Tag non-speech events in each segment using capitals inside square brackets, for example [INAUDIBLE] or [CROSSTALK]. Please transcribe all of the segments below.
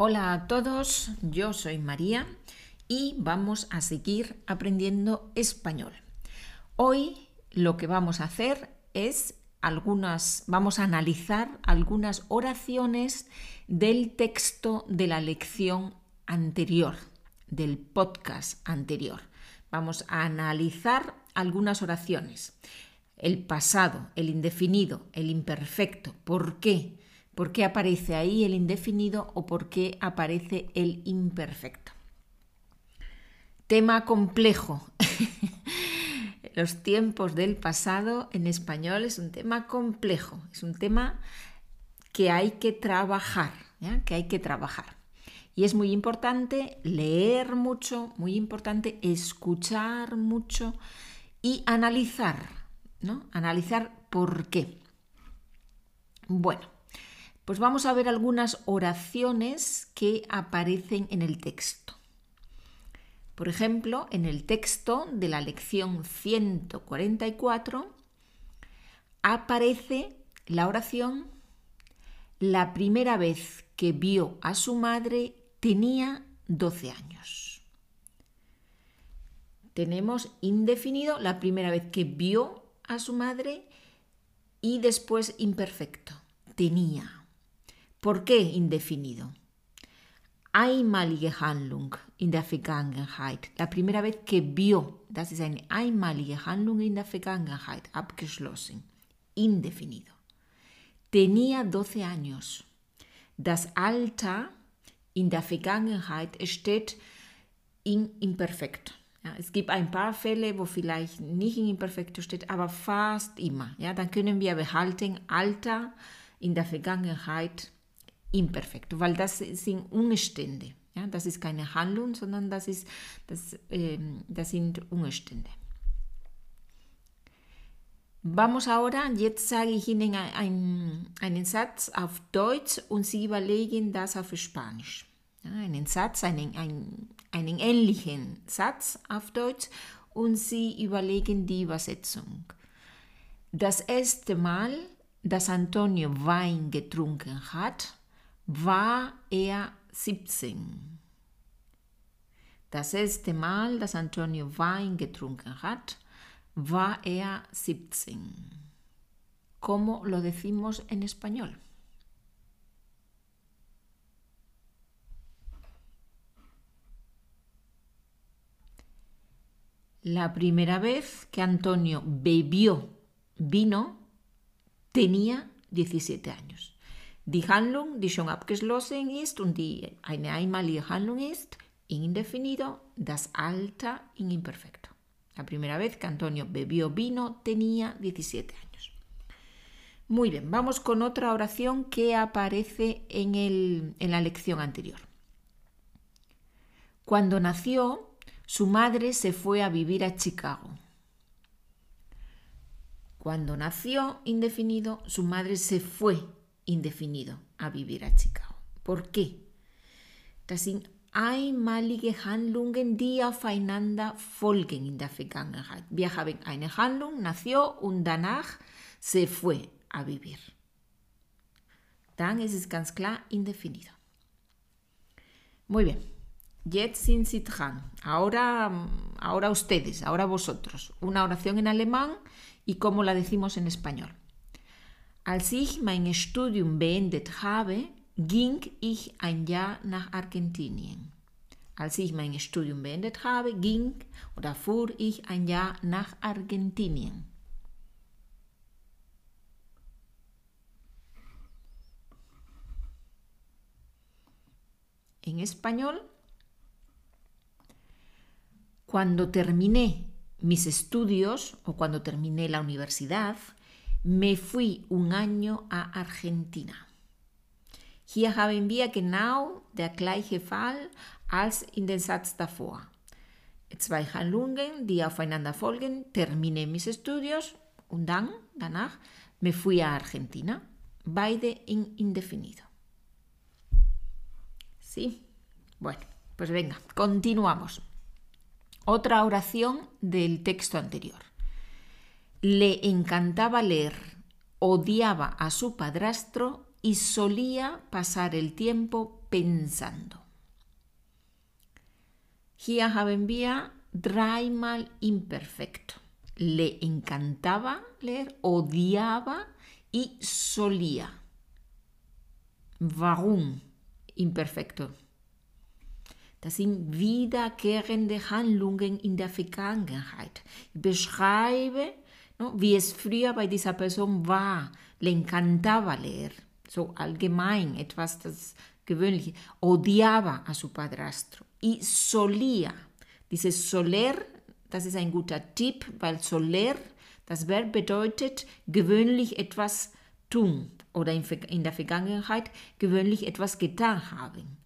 Hola a todos, yo soy María y vamos a seguir aprendiendo español. Hoy lo que vamos a hacer es algunas, vamos a analizar algunas oraciones del texto de la lección anterior, del podcast anterior. Vamos a analizar algunas oraciones. El pasado, el indefinido, el imperfecto. ¿Por qué? ¿Por qué aparece ahí el indefinido o por qué aparece el imperfecto? Tema complejo. [LAUGHS] Los tiempos del pasado en español es un tema complejo, es un tema que hay que trabajar, que hay que trabajar. Y es muy importante leer mucho, muy importante escuchar mucho y analizar, ¿no? Analizar por qué. Bueno, pues vamos a ver algunas oraciones que aparecen en el texto. Por ejemplo, en el texto de la lección 144 aparece la oración La primera vez que vio a su madre tenía 12 años. Tenemos indefinido la primera vez que vio a su madre y después imperfecto. Tenía. ¿Por qué indefinido? Einmalige Handlung in der Vergangenheit. La primera vez que vio, das ist eine einmalige Handlung in der Vergangenheit, abgeschlossen. Indefinido. Tenía 12 años. Das Alter in der Vergangenheit steht in Imperfekt. Ja, es gibt ein paar Fälle, wo vielleicht nicht in Imperfekto steht, aber fast immer. Ja, dann können wir behalten Alter in der Vergangenheit imperfekt, weil das sind Umstände. Ja, das ist keine Handlung, sondern das, ist, das, äh, das sind Umstände. Vamos ahora, jetzt sage ich Ihnen einen, einen Satz auf Deutsch und Sie überlegen das auf Spanisch. Ja, einen Satz, einen, einen, einen ähnlichen Satz auf Deutsch und Sie überlegen die Übersetzung. Das erste Mal, dass Antonio Wein getrunken hat, war er 17. Das erste Mal, dass Antonio Wein getrunken hat, war er 17. ¿Cómo lo decimos en español? La primera vez que Antonio bebió vino tenía 17 años. Die Handlung, die schon abgeschlossen ist und die eine einmalige Handlung ist, indefinido, das imperfecto. La primera vez que Antonio bebió vino tenía 17 años. Muy bien, vamos con otra oración que aparece en, el, en la lección anterior. Cuando nació, su madre se fue a vivir a Chicago. Cuando nació indefinido, su madre se fue indefinido a vivir a Chicago. ¿Por qué? Das sind einmalige Handlungen, die aufeinander folgen in der Vergangenheit. Wir haben eine Handlung, nació und danach se fue a vivir. Dann ist es ganz klar indefinido. Muy bien. Jetzt sind Sie dran. Ahora, ahora ustedes, ahora vosotros. Una oración en alemán y cómo la decimos en español. Als ich mein Studium beendet habe, ging ich ein Jahr nach Argentinien. Als ich mein Studium beendet habe, ging oder fuhr ich ein Jahr nach Argentinien. En español, cuando terminé mis estudios o cuando terminé la universidad, me fui un año a Argentina. Hier haben wir genau der gleiche Fall als in den Satz davor. Zwei Handlungen, die aufeinander folgen, terminé mis estudios und dann, danach, me fui a Argentina. Beide in indefinido. ¿Sí? Bueno, pues venga, continuamos. Otra oración del texto anterior. Le encantaba leer, odiaba a su padrastro y solía pasar el tiempo pensando. Hier haben wir dreimal imperfecto. Le encantaba leer, odiaba y solía. Warum imperfecto? Das sind wiederkehrende Handlungen in der Vergangenheit. Beschreibe, no, wie es früher bei dieser Person war. Le encantaba leer. So allgemein, etwas das gewöhnliche. Odiaba a su padrastro. Y solía. Dieses soler, das ist ein guter Tipp, weil soler, das Verb bedeutet gewöhnlich etwas tun oder in der Vergangenheit gewöhnlich etwas getan haben.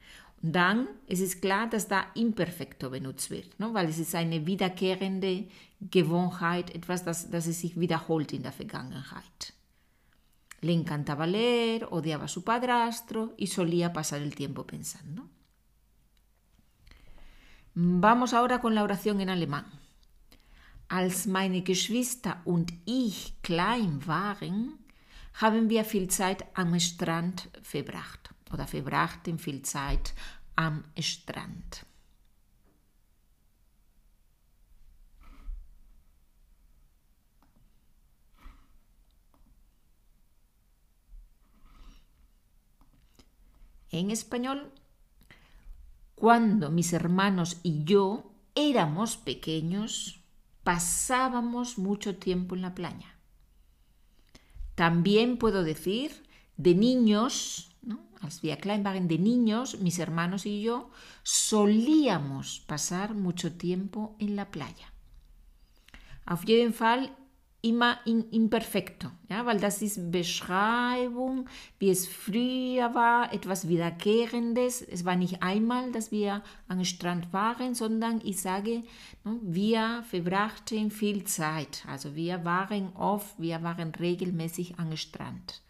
Und dann es ist es klar, dass da Imperfekto benutzt wird, ne? weil es ist eine wiederkehrende Gewohnheit, etwas, das, das sich wiederholt in der Vergangenheit. Le encantaba leer, odiaba a su padrastro y solía pasar el tiempo pensando. Vamos ahora con la oración en alemán. Als meine Geschwister und ich klein waren, haben wir viel Zeit am Strand verbracht oder verbrachten viel Zeit am Strand. En español, cuando mis hermanos y yo éramos pequeños, pasábamos mucho tiempo en la playa. También puedo decir de niños, ¿no? de niños, mis hermanos y yo solíamos pasar mucho tiempo en la playa. Auf jeden immer in imperfekto, ja, weil das ist Beschreibung, wie es früher war, etwas Wiederkehrendes. Es war nicht einmal, dass wir am Strand waren, sondern ich sage, ne, wir verbrachten viel Zeit. Also wir waren oft, wir waren regelmäßig am Strand.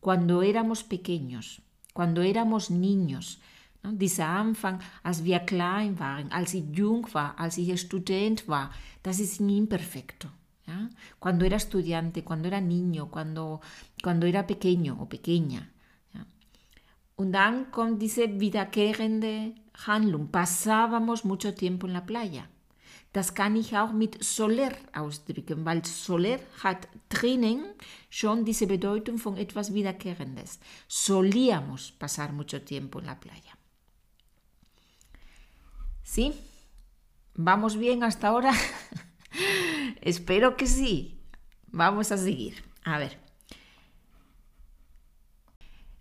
Cuando éramos pequeños, cuando éramos niños, ne, dieser Anfang, als wir klein waren, als ich jung war, als ich Student war, das ist imperfekto. ¿Ya? Cuando era estudiante, cuando era niño, cuando, cuando era pequeño o pequeña. ¿ya? Und dann kommt diese wiederkehrende Handlung. Pasábamos mucho tiempo en la playa. Das kann ich auch mit soler ausdrücken, weil soler hat drinnen schon diese Bedeutung von etwas Wiederkehrendes. Solíamos pasar mucho tiempo en la playa. ¿Sí? ¿Vamos bien hasta ahora? [LAUGHS] Espero que sí. Vamos a seguir. A ver.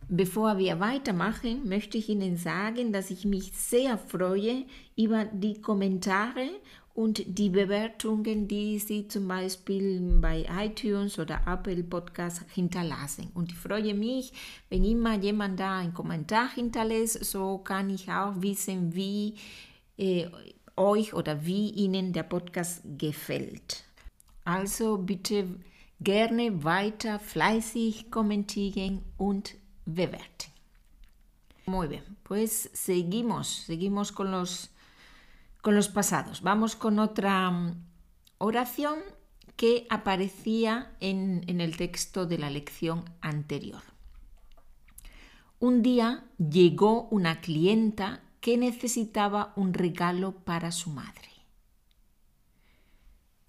Bevor wir weitermachen, möchte ich Ihnen sagen, dass ich mich sehr freue über die Kommentare und die Bewertungen, die Sie zum Beispiel bei iTunes oder Apple Podcast hinterlassen. Und ich freue mich, wenn immer jemand da einen Kommentar hinterlässt, so kann ich auch wissen, wie äh, euch oder wie Ihnen der Podcast gefällt. Also bitte gerne weiter fleißig kommentieren und bewerten. Muy bien, pues seguimos, seguimos con los, con los pasados. Vamos con otra mm, oración que aparecía en el texto de la lección anterior. Un día llegó una clienta que necesitaba un regalo para su madre.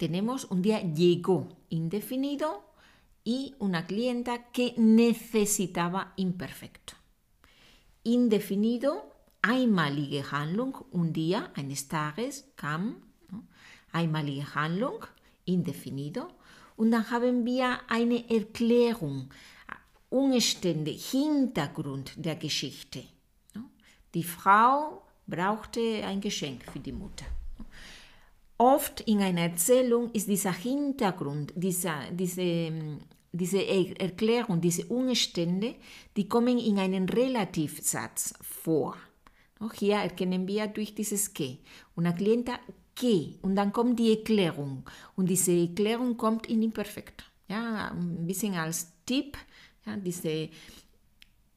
Tenemos un día llegó indefinido y una clienta que necesitaba imperfecto. Indefinido, einmalige Handlung, un día, eines Tages, kam, einmalige Handlung, indefinido. Und dann haben wir eine Erklärung, Umstände, Hintergrund der Geschichte. Die Frau brauchte ein Geschenk für die Mutter. Oft in einer Erzählung ist dieser Hintergrund, dieser, diese, diese Erklärung, diese Umstände, die kommen in einem Relativsatz vor. Hier erkennen wir durch dieses que. Una clienta que. Und dann kommt die Erklärung. Und diese Erklärung kommt in Imperfekt. Ja, ein bisschen als Tipp. Ja, diese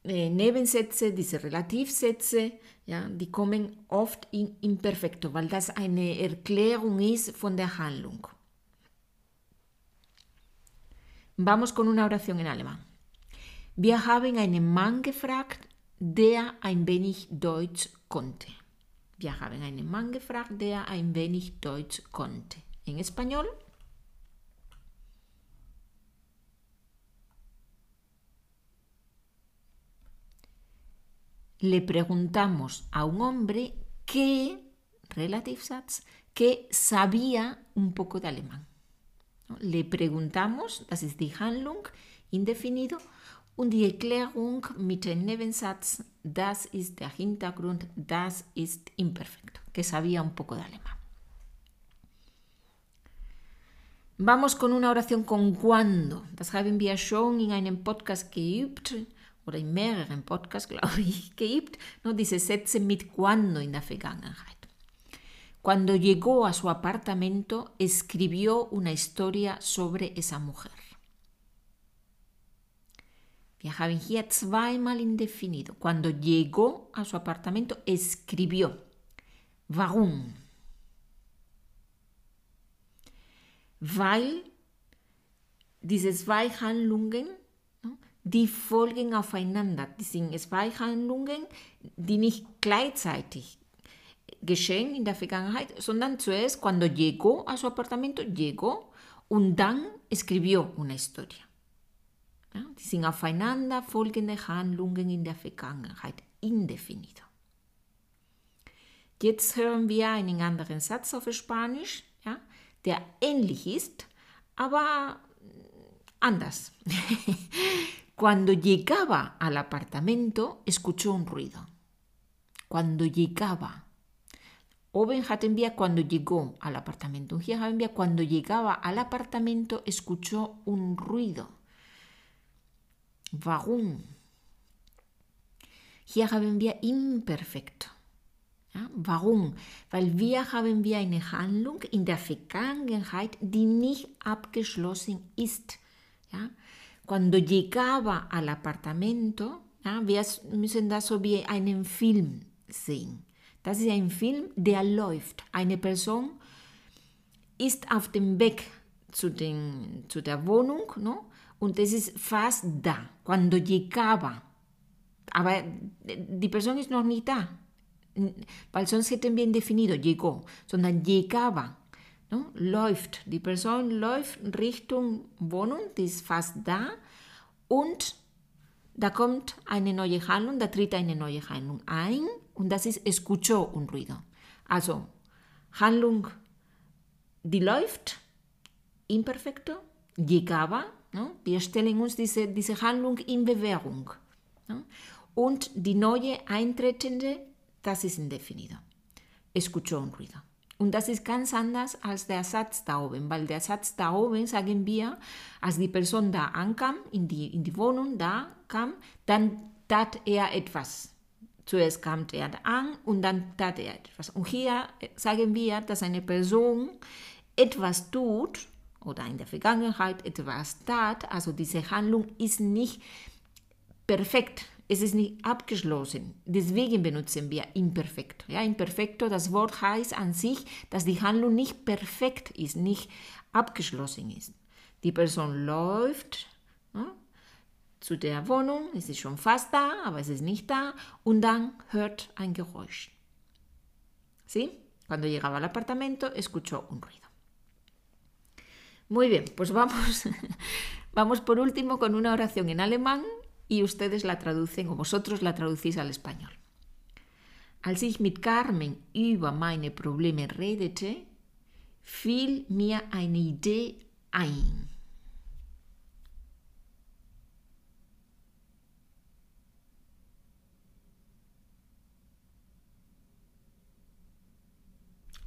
äh, Nebensätze, diese Relativsätze, ja, die kommen oft in Imperfekto, weil das eine Erklärung ist von der Handlung. Vamos con una oración en alemán. Wir haben einen Mann gefragt, der ein wenig Deutsch konnte. Wir haben einen Mann gefragt, der ein wenig Deutsch konnte. En español, le preguntamos a un hombre que, relative Satz, que sabía un poco de alemán. Le preguntamos, das ist die Handlung, indefinido, und die Erklärung mit dem Nebensatz, das ist der Hintergrund, das ist imperfecto, que sabía un poco de alemán. Vamos con una oración con cuando. Das haben wir schon in einem Podcast geübt oder in mehreren Podcasts, [LAUGHS] glaube ich, geübt. No, diese Sätze mit cuando in der Vergangenheit. Cuando llegó a su apartamento, escribió una historia sobre esa mujer. Wir haben hier zweimal indefinido. Cuando llegó a su apartamento, escribió. Warum? Weil diese zwei Handlungen, die folgen aufeinander. Die sind zwei Handlungen, die nicht gleichzeitig geschehen in der Vergangenheit, sondern zuerst cuando llegó a su apartamento, llegó und dann escribió una historia. Ja, die sind aufeinander folgende Handlungen in der Vergangenheit, indefinido. Jetzt hören wir einen anderen Satz auf Spanisch, ja, der ähnlich ist, aber anders. [LAUGHS] Cuando llegaba al apartamento, escuchó un ruido. Cuando llegaba Oben hat envía cuando llegó al apartamento. Un envía cuando llegaba al apartamento escuchó un ruido. Warum? Haben wir imperfekto. Ja, warum? Weil wir haben wir eine Handlung in der Vergangenheit, die nicht abgeschlossen ist. Ja? Cuando llegaba al apartamento, ja, wir müssen das so wie einen Film sehen. Das ist ein Film, der läuft. Eine Person ist auf dem Weg zu, den, zu der Wohnung no? und es ist fast da, cuando llegaba. Aber die Person ist noch nicht da, weil sonst hätten llegó, sondern llegaba. No? Läuft. Die Person läuft Richtung Wohnung, die ist fast da und da kommt eine neue Handlung, da tritt eine neue Handlung ein und das ist escuchó un ruido. Also Handlung, die läuft, imperfekto, llegaba, no? wir stellen uns diese, diese Handlung in Bewährung. No? Und die neue eintretende, das ist indefinido. Escuchó un ruido. Und das ist ganz anders als der Satz da oben, weil der Satz da oben, sagen wir, als die Person da ankam, in die, in die Wohnung da kam, dann tat er etwas. Zuerst kam er an und dann tat er etwas. Und hier sagen wir, dass eine Person etwas tut oder in der Vergangenheit etwas tat, also diese Handlung ist nicht perfekt, es ist nicht abgeschlossen. Deswegen benutzen wir imperfekt. Ja, imperfekto, das Wort heißt an sich, dass die Handlung nicht perfekt ist, nicht abgeschlossen ist. Die Person läuft, ja, zu der Wohnung, es ist schon fast da, aber es ist nicht da und dann hört ein Geräusch. ¿Sí? Cuando llegaba al apartamento escuchó un ruido. Muy bien, pues vamos, [LAUGHS] vamos por último con una oración en alemán y ustedes la traducen o vosotros la traducís al español. Als ich mit Carmen über meine Probleme redete, fiel mir eine Idee ein.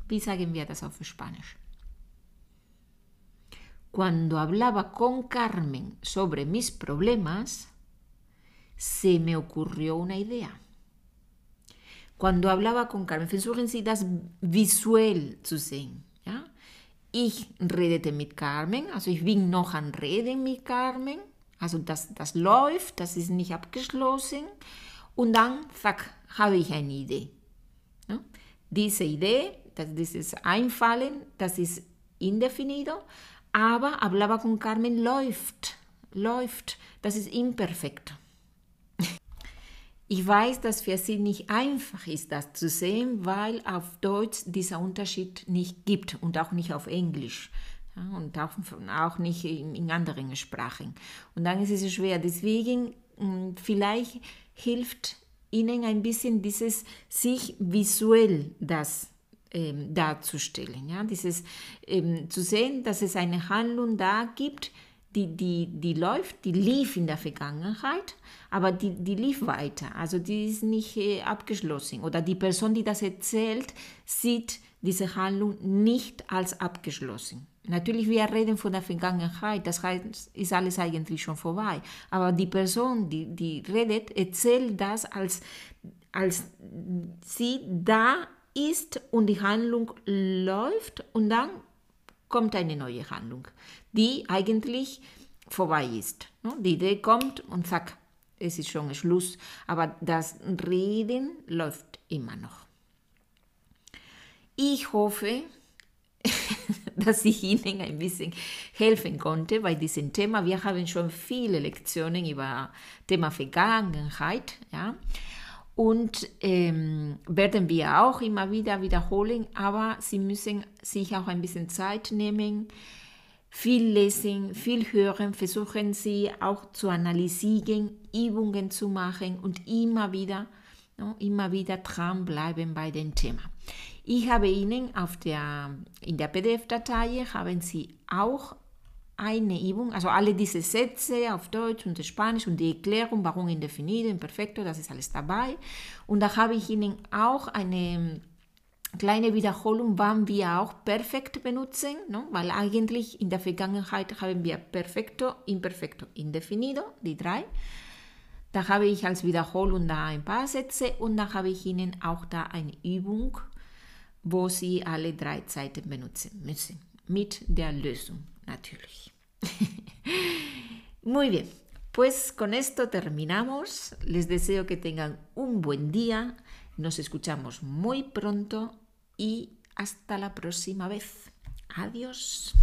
Wie sagen wir das auf Spanisch? Cuando hablaba con Carmen sobre mis problemas, se me ocurrió una idea. Cuando hablaba con Carmen, versuchen Sie das visuell zu sehen. Ja? Ich redete mit Carmen, also ich bin noch an Reden mit Carmen, also das, das läuft, das ist nicht abgeschlossen. Und dann, zack, habe ich eine Idee. Ja? Diese Idee das, dieses Einfallen, das ist indefinido, aber hablaba con Carmen läuft, läuft, das ist imperfekt. Ich weiß, dass für Sie nicht einfach ist, das zu sehen, weil auf Deutsch dieser Unterschied nicht gibt und auch nicht auf Englisch. Ja, und auch, auch nicht in, in, anderen Sprachen. Und dann ist es schwer. Deswegen, hm, vielleicht hilft Ihnen ein bisschen dieses, sich visuell das ähm, darzustellen. Ja? Dieses ähm, zu sehen, dass es eine Handlung da gibt, die, die, die läuft, die lief in der Vergangenheit, aber die, die lief weiter. Also die ist nicht äh, abgeschlossen. Oder die Person, die das erzählt, sieht diese Handlung nicht als abgeschlossen. Natürlich, wir reden von der Vergangenheit, das heißt, ist alles eigentlich schon vorbei. Aber die Person, die, die redet, erzählt das, als, als sie da ist und die Handlung läuft und dann kommt eine neue Handlung, die eigentlich vorbei ist. Ne? Die Idee kommt und zack, es ist schon Schluss. Aber das Reden läuft immer noch. Ich hoffe, [LAUGHS] dass ich Ihnen ein bisschen helfen konnte bei diesem Thema. Wir haben schon viele Lektionen über Thema Vergangenheit. Ja? Und ähm, werden wir auch immer wieder wiederholen, aber Sie müssen sich auch ein bisschen Zeit nehmen, viel lesen, viel hören, versuchen Sie auch zu analysieren, Übungen zu machen und immer wieder, no, immer wieder dranbleiben bei dem Thema. Ich habe Ihnen auf der, in der PDF-Datei haben Sie auch eine Übung, also alle diese Sätze auf Deutsch und Spanisch und die Erklärung, warum indefinido, imperfecto, das ist alles dabei. Und da habe ich Ihnen auch eine kleine Wiederholung, wann wir auch perfekt benutzen, ne? weil eigentlich in der Vergangenheit haben wir perfecto, imperfecto, indefinido, die drei. Da habe ich als Wiederholung da ein paar Sätze und da habe ich Ihnen auch da eine Übung, wo Sie alle drei Zeiten benutzen müssen, mit der Lösung [LAUGHS] Muy bien, pues con esto terminamos. Les deseo que tengan un buen día. Nos escuchamos muy pronto y hasta la próxima vez. Adiós.